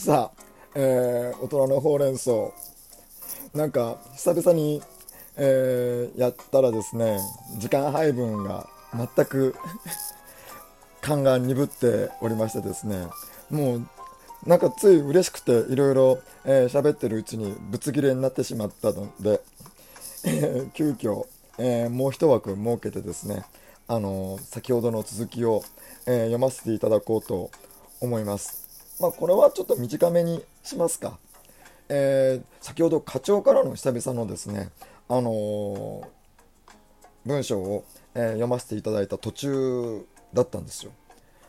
さあ、えー、大人のほうれん草なんか久々に、えー、やったらですね時間配分が全く 感が鈍っておりましてですねもうなんかつい嬉しくていろいろ喋ってるうちにぶつ切れになってしまったので、急遽、えー、もう一枠設けてですねあのー、先ほどの続きを、えー、読ませていただこうと思います。まあ、これはちょっと短めにしますか。えー、先ほど課長からの久々のですね、あの文章を、え読ませていただいた途中だったんですよ。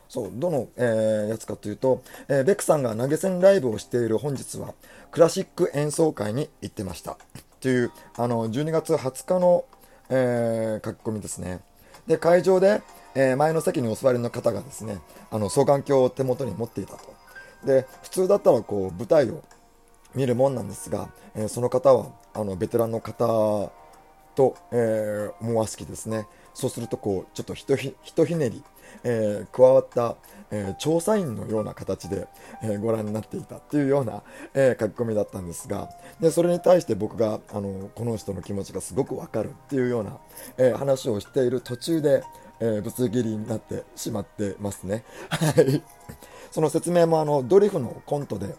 そう、どの、えー、やつかというと、えー、ベックさんが投げ銭ライブをしている本日は、クラシック演奏会に行ってました。という、あの、12月20日の、えー、書き込みですね。で、会場で、え、前の席にお座りの方がですね、あの、双眼鏡を手元に持っていたと。で、普通だったらこう、舞台を見るもんなんですが、えー、その方は、あの、ベテランの方と、えー、思わしきですね。そうすると、こう、ちょっとひとひひとひねり、えー、加わった、えー、調査員のような形で、えー、ご覧になっていたっていうような、え書き込みだったんですがでそれに対して僕があのこの人の気持ちがすごくわかるっていうような、え話をしている途中で、えぶつ切りになってしまってますね。はいその説明もあのドリフのコントで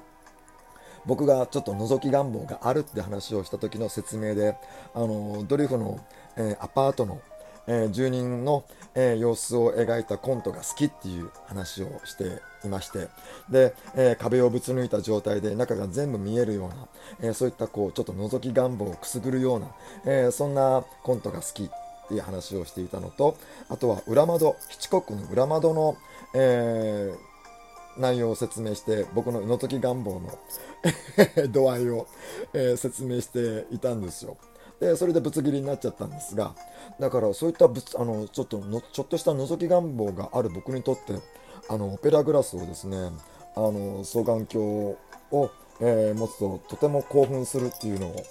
僕がちょっと覗き願望があるって話をした時の説明であのドリフの、えー、アパートの、えー、住人の、えー、様子を描いたコントが好きっていう話をしていましてで、え壁をぶち抜いた状態で中が全部見えるような、えそういったこうちょっと覗き願望をくすぐるような、えそんなコントが好きっていう話をしていたのとあとは裏窓ヒチコックの裏窓の、えー内容を説明して僕ののとき願望の 度合いを、えー、説明していたんですよ。でそれでぶつ切りになっちゃったんですがだからそういったぶつあのちょっとのちょっとした覗き願望がある僕にとってあのオペラグラスをですねあの双眼鏡を、えー、持つととても興奮するっていうのを。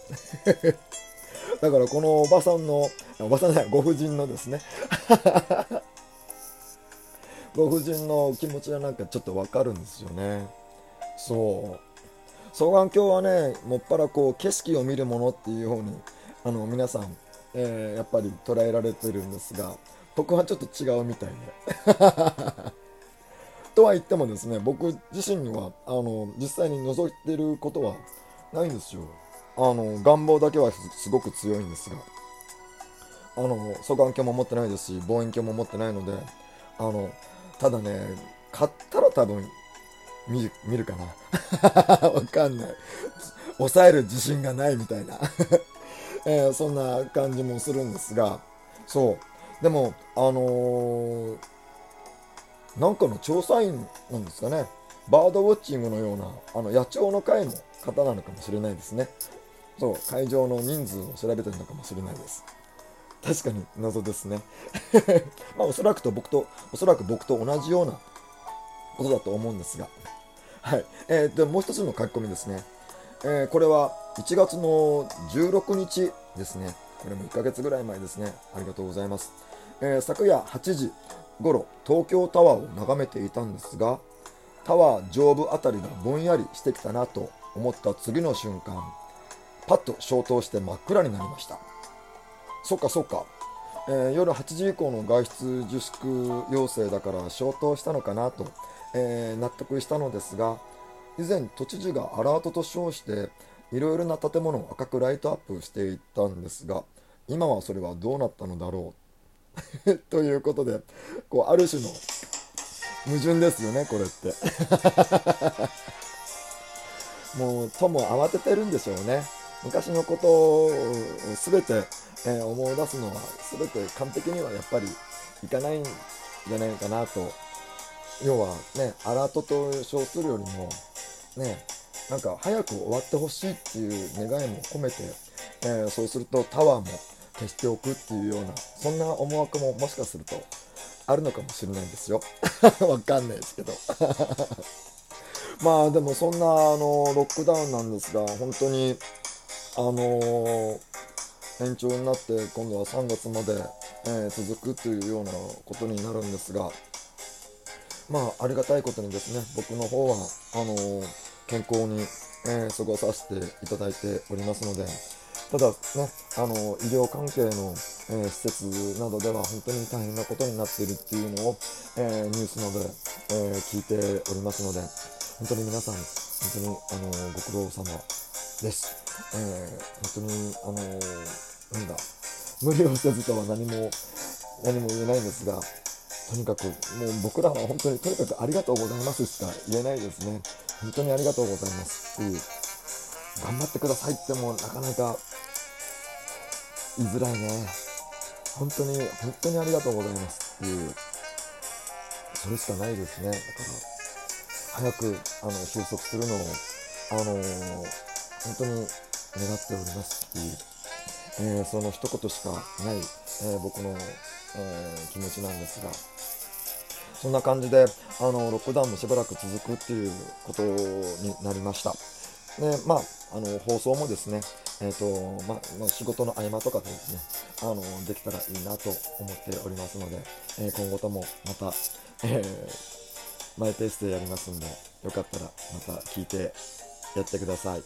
だからこのおばさんのおばさんじゃないご婦人のですねご婦人の気持ちがなんかちょっとわかるんですよね。そう。双眼鏡はねもっぱらこう景色を見るものっていう方にあの皆さん、えー、やっぱり捉えられてるんですが僕はちょっと違うみたいで。とは言ってもですね僕自身にはあの実際に覗いてることはないんですよ。あの願望だけはすごく強いんですが。あの双眼鏡も持ってないですし望遠鏡も持ってないのであのただね、買ったら多分見る見るかな。わかんない。抑える自信がないみたいな えー、そんな感じもするんですが、そう。でも、あのー、なんかの調査員なんですかね。バードウォッチングのような、あの、野鳥の会の方なのかもしれないですね。そう、会場の人数を調べてるのかもしれないです。確かに謎ですね。まあおそらくと僕と、おそらく僕と同じようなことだと思うんですが。はい。えー、で、もう一つの書き込みですね。えー、これは1月の16日ですね。これも1ヶ月ぐらい前ですね。ありがとうございます。えー、昨夜8時頃、東京タワーを眺めていたんですが、タワー上部あたりがぼんやりしてきたなと思った次の瞬間、パッと消灯して真っ暗になりました。そっかそっか、えー、夜8時以降の外出自粛要請だから消灯したのかなと、えー、納得したのですが以前都知事がアラートと称していろいろな建物を赤くライトアップしていったんですが今はそれはどうなったのだろう。ということでこうある種の矛盾ですよねこれって。もうとも慌ててるんでしょうね。昔のことを全てえー、思い出すのは全て完璧にはやっぱりいかないんじゃないかなと。要はねアラートと称するよりもねなんか早く終わってほしいっていう願いも込めて、えー、そうするとタワーも消しておくっていうようなそんな思惑ももしかするとあるのかもしれないんですよ。わかんないですけど。まあでもそんなあのロックダウンなんですが本当にあのー延長になって今度は3月まで、えー、続くというようなことになるんですがまあありがたいことにですね僕の方はあのー、健康に、えー過ごさせていただいておりますのでただねあの医療関係の、え施設などでは本当に大変なことになっているっていうのを、えニュースなどで、え聞いておりますので本当に皆さん本当にあのご苦労様です、えー本当にあのなんだ。無理をせずとは何も何も言えないんですがとにかくもう僕らは本当にとにかくありがとうございますしか言えないですね。本当にありがとうございます。っていう頑張ってくださいってもなかなか言いづらいね。本当に本当にありがとうございます。っていうそれしかないですね。だから早くあの収束するのをあの本当に願っております。っていう。えーその一言しかない、えー僕の、えー気持ちなんですが。そんな感じであのロックダウンもしばらく続くっていうことになりました。でまああの放送もですねえーとままあ仕事の合間とかでですねあのできたらいいなと思っておりますので、えー今後ともまた、えーマイペースでやりますんでよかったらまた聞いてやってください。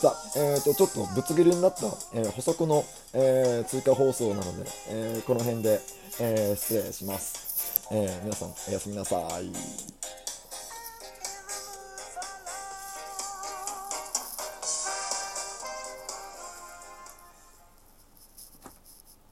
さあ、えー、とちょっとぶつ切りになった、えー補足の、えー追加放送なので、えーこの辺で、えー失礼します、えー皆さんおやすみなさい。